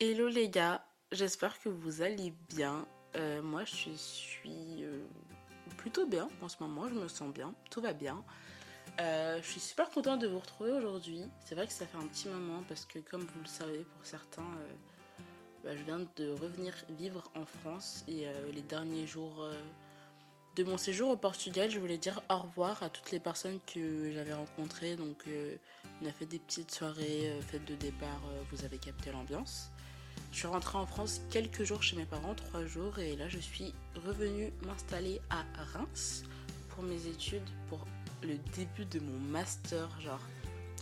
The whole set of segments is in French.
Hello les gars, j'espère que vous allez bien. Euh, moi je suis euh, plutôt bien en ce moment, je me sens bien, tout va bien. Euh, je suis super contente de vous retrouver aujourd'hui. C'est vrai que ça fait un petit moment parce que comme vous le savez pour certains, bah, je viens de revenir vivre en France et les derniers jours de mon séjour au Portugal, je voulais dire au revoir à toutes les personnes que j'avais rencontrées. Donc on a fait des petites soirées, fêtes de départ, vous avez capté l'ambiance. Je suis rentrée en France quelques jours chez mes parents, trois jours, et là je suis revenue m'installer à Reims pour mes études, pour le début de mon master. Genre,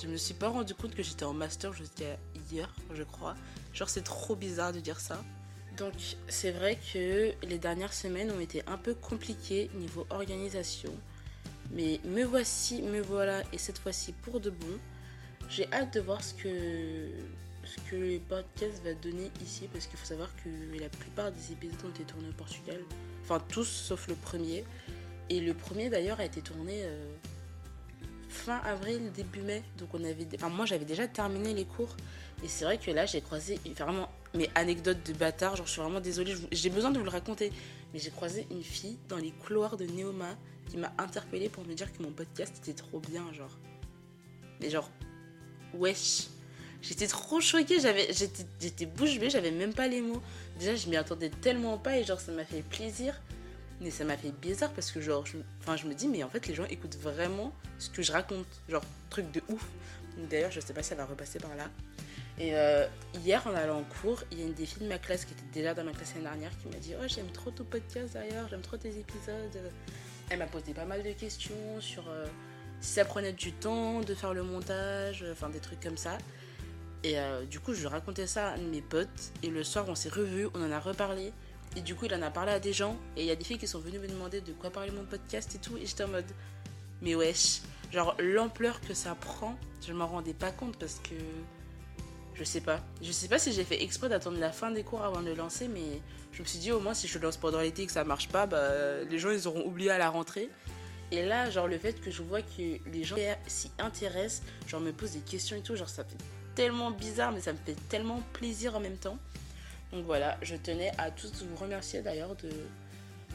je me suis pas rendu compte que j'étais en master jusqu'à hier, je crois. Genre, c'est trop bizarre de dire ça. Donc, c'est vrai que les dernières semaines ont été un peu compliquées niveau organisation. Mais me voici, me voilà, et cette fois-ci pour de bon. J'ai hâte de voir ce que que le podcast va donner ici, parce qu'il faut savoir que la plupart des épisodes ont été tournés au Portugal. Enfin, tous sauf le premier. Et le premier d'ailleurs a été tourné euh, fin avril, début mai. Donc on avait. Enfin, moi j'avais déjà terminé les cours. Et c'est vrai que là j'ai croisé vraiment mes anecdotes de bâtard. Genre, je suis vraiment désolée. J'ai besoin de vous le raconter. Mais j'ai croisé une fille dans les couloirs de Neoma qui m'a interpellée pour me dire que mon podcast était trop bien. Genre. Mais genre. Wesh. J'étais trop choquée, j'avais, j'étais, bouche bée, j'avais même pas les mots. Déjà, je m'y attendais tellement pas et genre, ça m'a fait plaisir. Mais ça m'a fait bizarre parce que genre, je, enfin, je me dis, mais en fait, les gens écoutent vraiment ce que je raconte. Genre, truc de ouf. D'ailleurs, je sais pas si elle va repasser par là. Et euh, hier, en allant en cours, il y a une des filles de ma classe qui était déjà dans ma classe l'année dernière qui m'a dit Oh, j'aime trop ton podcast d'ailleurs, j'aime trop tes épisodes. Elle m'a posé pas mal de questions sur euh, si ça prenait du temps de faire le montage, enfin des trucs comme ça. Et euh, du coup, je racontais ça à mes potes. Et le soir, on s'est revus, on en a reparlé. Et du coup, il en a parlé à des gens. Et il y a des filles qui sont venues me demander de quoi parler mon podcast et tout. Et j'étais en mode, mais wesh. Genre, l'ampleur que ça prend, je m'en rendais pas compte parce que. Je sais pas. Je sais pas si j'ai fait exprès d'attendre la fin des cours avant de le lancer, mais je me suis dit au moins si je le lance pendant l'été et que ça marche pas, bah, les gens ils auront oublié à la rentrée. Et là, genre le fait que je vois que les gens s'y intéressent, genre me posent des questions et tout, genre ça fait tellement bizarre, mais ça me fait tellement plaisir en même temps. Donc voilà, je tenais à tous vous remercier d'ailleurs de,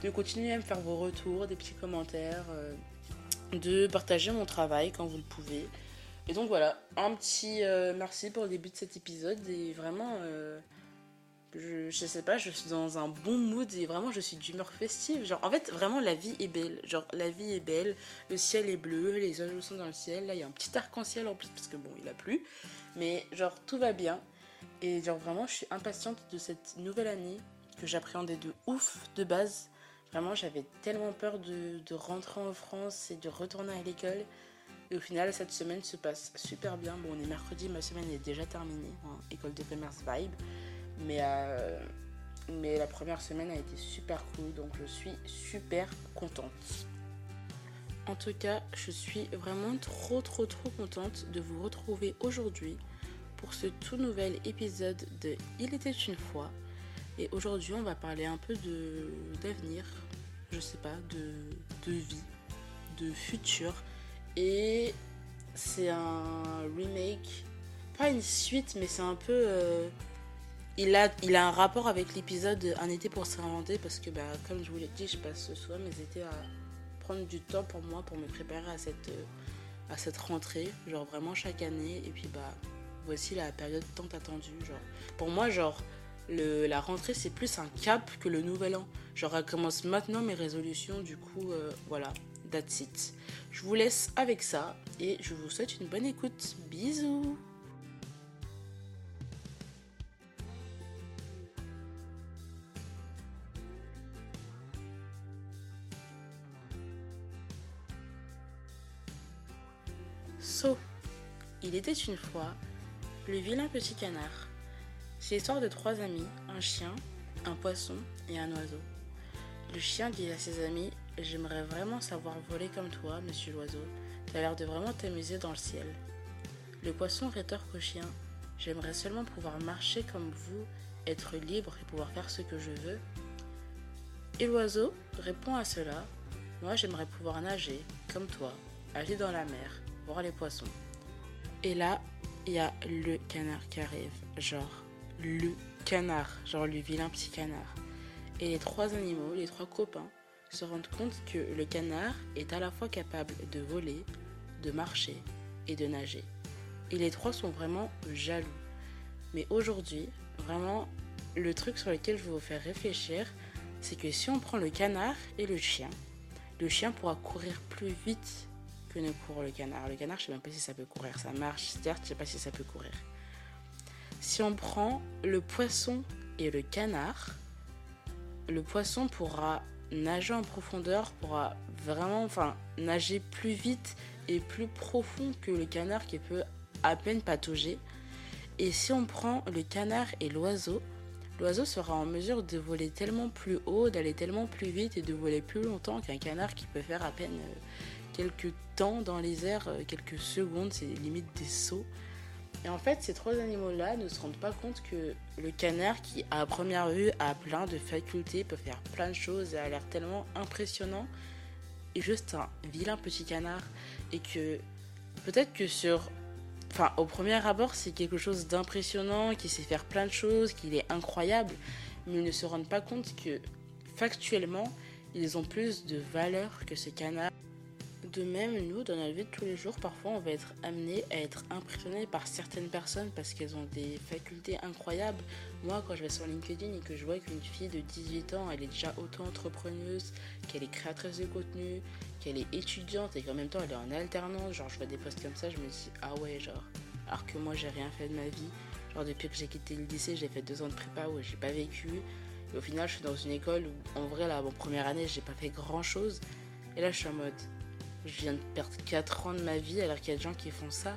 de continuer à me faire vos retours, des petits commentaires, euh, de partager mon travail quand vous le pouvez. Et donc voilà, un petit euh, merci pour le début de cet épisode et vraiment, euh, je, sais pas, je suis dans un bon mood et vraiment je suis d'humeur festive. Genre en fait, vraiment la vie est belle. Genre la vie est belle, le ciel est bleu, les oiseaux sont dans le ciel. Là, il y a un petit arc-en-ciel en plus parce que bon, il a plu. Mais genre, tout va bien. Et genre, vraiment, je suis impatiente de cette nouvelle année que j'appréhendais de ouf de base. Vraiment, j'avais tellement peur de, rentrer en France et de retourner à l'école. Et au final, cette semaine se passe super bien. Bon, on est mercredi, ma semaine est déjà terminée. Hein, école de commerce vibe. Mais, euh, mais la première semaine a été super cool. Donc, je suis super contente. En tout cas, je suis vraiment trop trop trop contente de vous retrouver aujourd'hui pour ce tout nouvel épisode de Il était une fois. Et aujourd'hui, on va parler un peu de d'avenir, je sais pas, de, de vie, de futur. Et c'est un remake, pas une suite, mais c'est un peu. Euh, il, a, il a un rapport avec l'épisode Un été pour se réinventer parce que, bah, comme je vous l'ai dit, je passe souvent mes étés à prendre du temps pour moi pour me préparer à cette, à cette rentrée, genre vraiment chaque année. Et puis bah voici la période tant attendue. Genre pour moi, genre le, la rentrée c'est plus un cap que le nouvel an. Genre elle commence maintenant mes résolutions, du coup euh, voilà, that's it. Je vous laisse avec ça et je vous souhaite une bonne écoute. Bisous So, il était une fois le vilain petit canard. C'est l'histoire de trois amis, un chien, un poisson et un oiseau. Le chien dit à ses amis J'aimerais vraiment savoir voler comme toi, monsieur l'oiseau. T'as l'air de vraiment t'amuser dans le ciel. Le poisson rétorque au chien J'aimerais seulement pouvoir marcher comme vous, être libre et pouvoir faire ce que je veux. Et l'oiseau répond à cela Moi, j'aimerais pouvoir nager, comme toi, aller dans la mer, les poissons. Et là, il y a le canard qui arrive. Genre, le canard, genre le vilain petit canard. Et les trois animaux, les trois copains, se rendent compte que le canard est à la fois capable de voler, de marcher et de nager. Et les trois sont vraiment jaloux. Mais aujourd'hui, vraiment, le truc sur lequel je vais vous faire réfléchir, c'est que si on prend le canard et le chien, le chien pourra courir plus vite ne court le canard. Le canard, je sais même pas si ça peut courir. Ça marche, certes, je sais pas si ça peut courir. Si on prend le poisson et le canard, le poisson pourra nager en profondeur, pourra vraiment enfin, nager plus vite et plus profond que le canard qui peut à peine patauger. Et si on prend le canard et l'oiseau, l'oiseau sera en mesure de voler tellement plus haut, d'aller tellement plus vite et de voler plus longtemps qu'un canard qui peut faire à peine euh, quelques temps dans les airs, euh, quelques secondes, c'est limite des sauts. Et en fait, ces trois animaux-là ne se rendent pas compte que le canard, qui à première vue a plein de facultés, peut faire plein de choses et a l'air tellement impressionnant, est juste un vilain petit canard. Et que peut-être que sur. Enfin, au premier abord, c'est quelque chose d'impressionnant, qui sait faire plein de choses, qu'il est incroyable, mais ils ne se rendent pas compte que factuellement, ils ont plus de valeur que ce canard. De même, nous, dans la vie de tous les jours, parfois on va être amené à être impressionné par certaines personnes parce qu'elles ont des facultés incroyables. Moi, quand je vais sur LinkedIn et que je vois qu'une fille de 18 ans, elle est déjà auto-entrepreneuse, qu'elle est créatrice de contenu, qu'elle est étudiante et qu'en même temps elle est en alternance, genre je vois des posts comme ça, je me dis ah ouais, genre, alors que moi j'ai rien fait de ma vie. Genre, depuis que j'ai quitté le lycée, j'ai fait deux ans de prépa où j'ai pas vécu. Et au final, je suis dans une école où, en vrai, là, mon première année, j'ai pas fait grand chose. Et là, je suis en mode, je viens de perdre 4 ans de ma vie alors qu'il y a des gens qui font ça.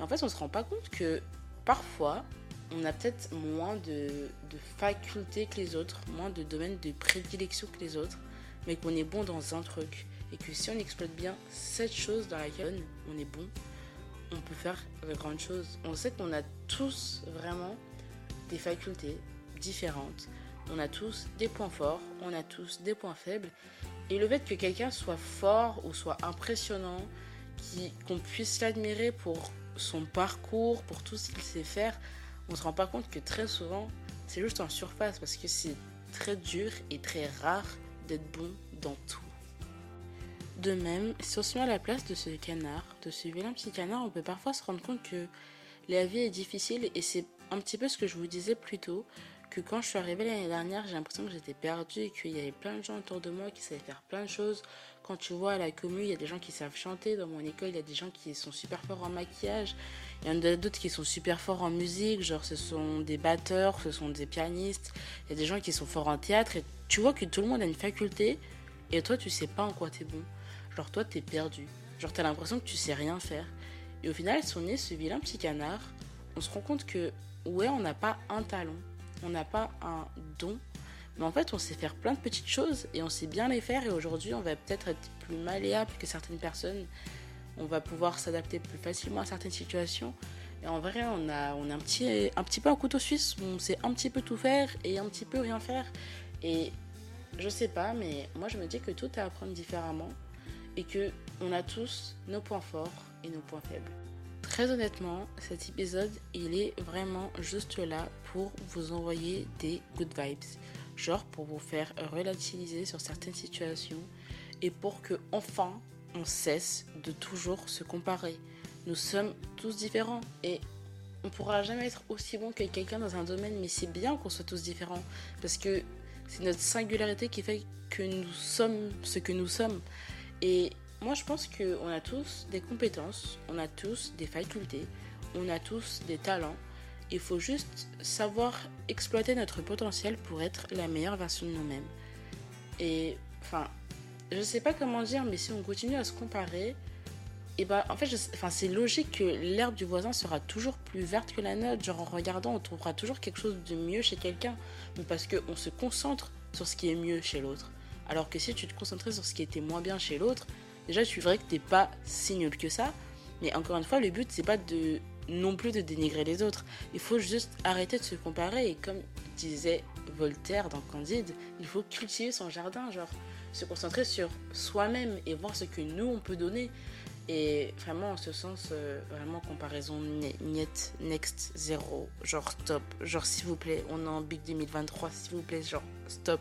En fait, on se rend pas compte que parfois, on a peut-être moins de, de, facultés que les autres, moins de domaines de prédilection que les autres, mais qu'on est bon dans un truc. Et que si on exploite bien cette chose dans laquelle on est bon, on peut faire de grandes choses. On sait qu'on a tous vraiment des facultés différentes. On a tous des points forts, on a tous des points faibles. Et le fait que quelqu'un soit fort ou soit impressionnant, qu'on puisse l'admirer pour son parcours, pour tout ce qu'il sait faire, on ne se rend pas compte que très souvent, c'est juste en surface parce que c'est très dur et très rare d'être bon dans tout. De même, si on se met à la place de ce canard, de ce vilain petit canard, on peut parfois se rendre compte que la vie est difficile et c'est un petit peu ce que je vous disais plus tôt que quand je suis arrivée l'année dernière, j'ai l'impression que j'étais perdue et qu'il y avait plein de gens autour de moi qui savaient faire plein de choses. Quand tu vois à la commune, il y a des gens qui savent chanter. Dans mon école, il y a des gens qui sont super forts en maquillage. Il y en a d'autres qui sont super forts en musique. Genre, ce sont des batteurs, ce sont des pianistes. Il y a des gens qui sont forts en théâtre. Et tu vois que tout le monde a une faculté. Et toi, tu sais pas en quoi tu es bon. Genre, toi, tu es perdu. Genre, tu as l'impression que tu sais rien faire. Et au final, on est ce vilain petit canard, on se rend compte que, ouais, on n'a pas un talent on n'a pas un don, mais en fait on sait faire plein de petites choses et on sait bien les faire et aujourd'hui on va peut-être être plus malléable que certaines personnes, on va pouvoir s'adapter plus facilement à certaines situations. Et en vrai, on a, on un, petit, un petit peu un couteau suisse, on sait un petit peu tout faire et un petit peu rien faire. Et je sais pas, mais moi je me dis que tout est à apprendre différemment et que on a tous nos points forts et nos points faibles. Très honnêtement, cet épisode, il est vraiment juste là pour vous envoyer des good vibes. Genre pour vous faire relativiser sur certaines situations et pour que enfin on cesse de toujours se comparer. Nous sommes tous différents et on pourra jamais être aussi bon que quelqu'un dans un domaine, mais c'est bien qu'on soit tous différents parce que c'est notre singularité qui fait que nous sommes ce que nous sommes. Et moi, je pense qu'on a tous des compétences, on a tous des facultés, on a tous des talents. Il faut juste savoir exploiter notre potentiel pour être la meilleure version de nous-mêmes. Et enfin, je sais pas comment dire, mais si on continue à se comparer, et bah en fait, enfin, c'est logique que l'herbe du voisin sera toujours plus verte que la nôtre. Genre en regardant, on trouvera toujours quelque chose de mieux chez quelqu'un, mais parce qu'on se concentre sur ce qui est mieux chez l'autre. Alors que si tu te concentrais sur ce qui était moins bien chez l'autre, Déjà, je suis vrai que t'es pas si nul que ça. Mais encore une fois, le but, c'est pas de non plus de dénigrer les autres. Il faut juste arrêter de se comparer. Et comme disait Voltaire dans Candide, il faut cultiver son jardin, genre se concentrer sur soi-même et voir ce que nous on peut donner. Et vraiment, en ce sens, euh, vraiment comparaison net, next, zéro, genre stop. Genre, s'il vous plaît, on est en Big 2023, s'il vous plaît, genre stop.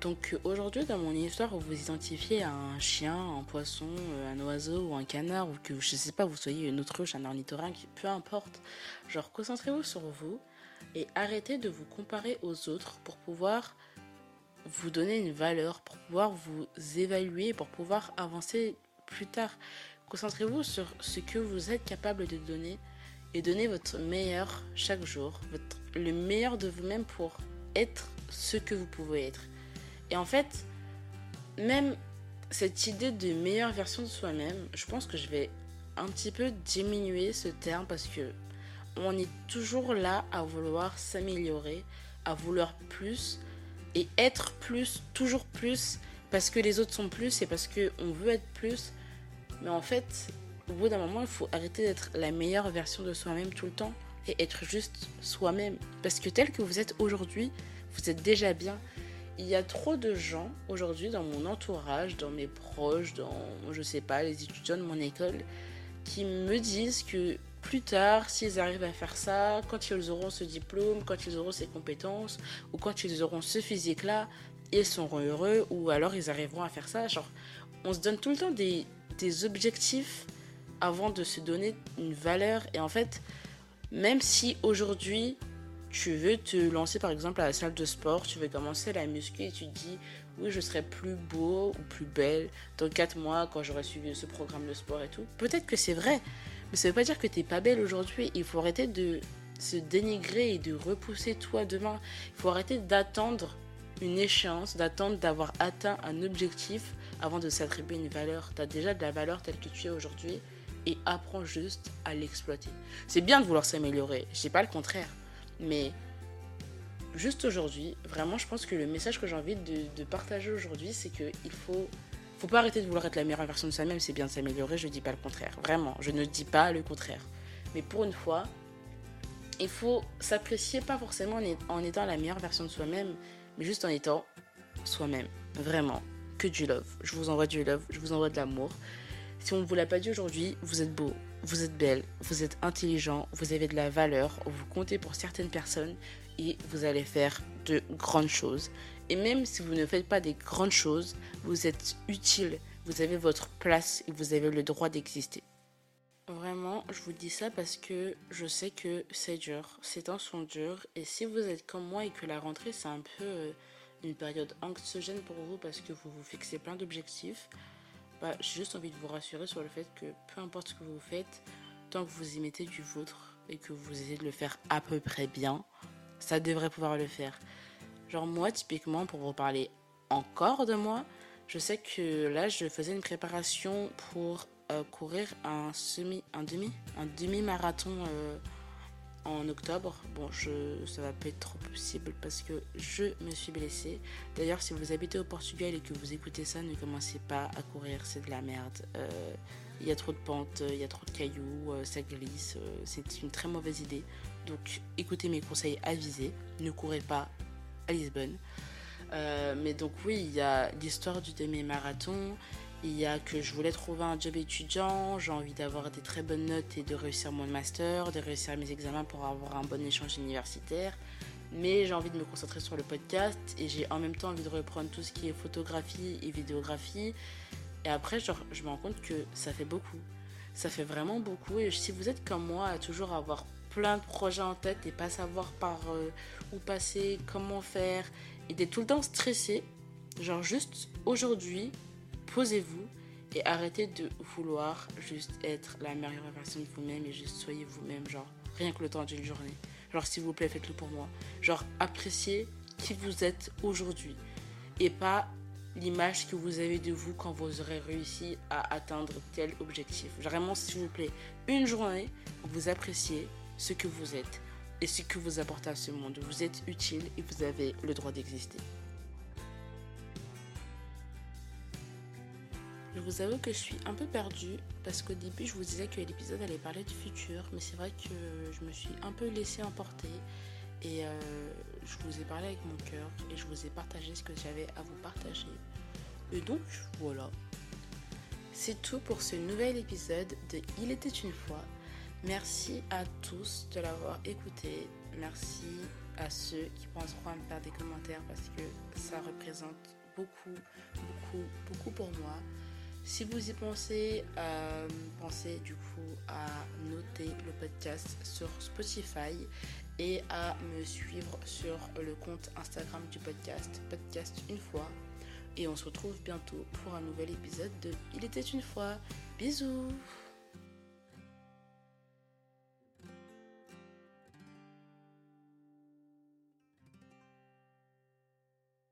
Donc aujourd'hui, dans mon histoire, vous vous identifiez à un chien, un poisson, euh, un oiseau ou un canard, ou que je sais pas, vous soyez une autruche, un ornithorynque, peu importe. Genre, concentrez-vous sur vous et arrêtez de vous comparer aux autres pour pouvoir vous donner une valeur, pour pouvoir vous évaluer, pour pouvoir avancer plus tard. Concentrez-vous sur ce que vous êtes capable de donner et donnez votre meilleur chaque jour, le meilleur de vous-même pour être ce que vous pouvez être. Et en fait, même cette idée de meilleure version de soi-même, je pense que je vais un petit peu diminuer ce terme parce que on est toujours là à vouloir s'améliorer, à vouloir plus et être plus, toujours plus, parce que les autres sont plus et parce qu'on veut être plus. Mais en fait, au bout d'un moment, il faut arrêter d'être la meilleure version de soi-même tout le temps et être juste soi-même. Parce que tel que vous êtes aujourd'hui, vous êtes déjà bien. Il y a trop de gens aujourd'hui dans mon entourage, dans mes proches, dans, je sais pas, les étudiants de mon école, qui me disent que plus tard, s'ils arrivent à faire ça, quand ils auront ce diplôme, quand ils auront ces compétences, ou quand ils auront ce physique-là, ils seront heureux, ou alors ils arriveront à faire ça. Genre, on se donne tout le temps des, des objectifs avant de se donner une valeur. Et en fait, même si aujourd'hui, tu veux te lancer par exemple à la salle de sport, tu veux commencer la muscu et tu te dis oui je serai plus beau ou plus belle dans 4 mois quand j'aurai suivi ce programme de sport et tout. Peut-être que c'est vrai, mais ça veut pas dire que tu n'es pas belle aujourd'hui. Il faut arrêter de se dénigrer et de repousser toi demain. Il faut arrêter d'attendre une échéance, d'attendre d'avoir atteint un objectif avant de s'attribuer une valeur. Tu as déjà de la valeur telle que tu es aujourd'hui et apprends juste à l'exploiter. C'est bien de vouloir s'améliorer, je dis pas le contraire, mais juste aujourd'hui, vraiment, je pense que le message que j'ai envie de, partager aujourd'hui, c'est qu'il faut faut pas arrêter de vouloir être la meilleure version de soi-même, c'est bien de s'améliorer, je dis pas le contraire. Vraiment, je ne dis pas le contraire. Mais pour une fois, il faut s'apprécier pas forcément en étant la meilleure version de soi-même, mais juste en étant soi-même. Vraiment. Que du love. Je vous envoie du love, je vous envoie de l'amour. Si on ne vous l'a pas dit aujourd'hui, vous êtes beau, vous êtes belle, vous êtes intelligent, vous avez de la valeur, vous comptez pour certaines personnes et vous allez faire de grandes choses. Et même si vous ne faites pas des grandes choses, vous êtes utile, vous avez votre place et vous avez le droit d'exister. Vraiment, je vous dis ça parce que je sais que c'est dur, ces temps sont durs et si vous êtes comme moi et que la rentrée c'est un peu euh, une période anxiogène pour vous parce que vous vous fixez plein d'objectifs, bah, j'ai juste envie de vous rassurer sur le fait que peu importe ce que vous faites, tant que vous y mettez du vôtre et que vous essayez de le faire à peu près bien, ça devrait pouvoir le faire. Genre moi, typiquement, pour vous parler encore de moi, je sais que là, je faisais une préparation pour euh, courir un semi, un demi, un demi-marathon euh, en octobre. Bon, je, ça va pas être trop possible parce que je me suis blessée. D'ailleurs, si vous habitez au Portugal et que vous écoutez ça, ne commencez pas à courir, c'est de la merde. Euh, il y a trop de pentes, il y a trop de cailloux, ça glisse, c'est une très mauvaise idée. Donc écoutez mes conseils avisés, ne courez pas à Lisbonne. Euh, mais donc oui, il y a l'histoire du demi-marathon, il y a que je voulais trouver un job étudiant, j'ai envie d'avoir des très bonnes notes et de réussir mon master, de réussir mes examens pour avoir un bon échange universitaire. Mais j'ai envie de me concentrer sur le podcast et j'ai en même temps envie de reprendre tout ce qui est photographie et vidéographie. Et après, genre, je me rends compte que ça fait beaucoup. Ça fait vraiment beaucoup. Et si vous êtes comme moi à toujours avoir plein de projets en tête et pas savoir par euh, où passer, comment faire, et d'être tout le temps stressé. Genre juste aujourd'hui, posez-vous et arrêtez de vouloir juste être la meilleure version de vous-même et juste soyez vous-même, genre rien que le temps d'une journée. Genre s'il vous plaît, faites-le pour moi. Genre appréciez qui vous êtes aujourd'hui et pas l'image que vous avez de vous quand vous aurez réussi à atteindre tel objectif. Vraiment, s'il vous plaît, une journée vous appréciez ce que vous êtes et ce que vous apportez à ce monde. Vous êtes utile et vous avez le droit d'exister. Je vous avoue que je suis un peu perdue parce qu'au début je vous disais que l'épisode allait parler du futur, mais c'est vrai que je me suis un peu laissée emporter et euh, je vous ai parlé avec mon cœur et je vous ai partagé ce que j'avais à vous partager. Et donc voilà. C'est tout pour ce nouvel épisode de Il était une fois. Merci à tous de l'avoir écouté. Merci à ceux qui penseront à me faire des commentaires parce que ça représente beaucoup, beaucoup, beaucoup pour moi. Si vous y pensez, euh, pensez du coup à noter le podcast sur Spotify et à me suivre sur le compte Instagram du podcast, podcast une fois. Et on se retrouve bientôt pour un nouvel épisode de Il était une fois. Bisous